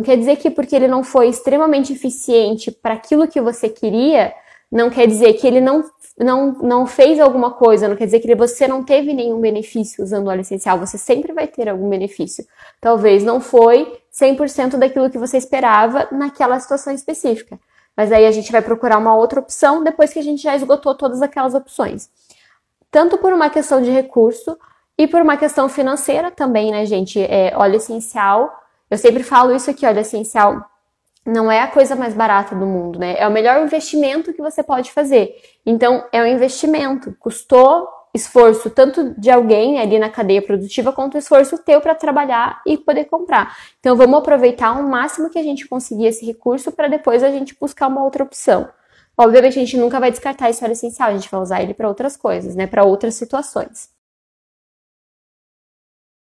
Não quer dizer que porque ele não foi extremamente eficiente para aquilo que você queria, não quer dizer que ele não, não, não fez alguma coisa, não quer dizer que você não teve nenhum benefício usando óleo essencial. Você sempre vai ter algum benefício. Talvez não foi 100% daquilo que você esperava naquela situação específica. Mas aí a gente vai procurar uma outra opção depois que a gente já esgotou todas aquelas opções. Tanto por uma questão de recurso e por uma questão financeira também, né, gente? É, óleo essencial. Eu sempre falo isso aqui, óleo essencial não é a coisa mais barata do mundo, né? É o melhor investimento que você pode fazer. Então, é um investimento. Custou esforço tanto de alguém ali na cadeia produtiva quanto esforço teu para trabalhar e poder comprar. Então, vamos aproveitar o máximo que a gente conseguir esse recurso para depois a gente buscar uma outra opção. Obviamente, a gente nunca vai descartar esse óleo essencial, a gente vai usar ele para outras coisas, né? Para outras situações.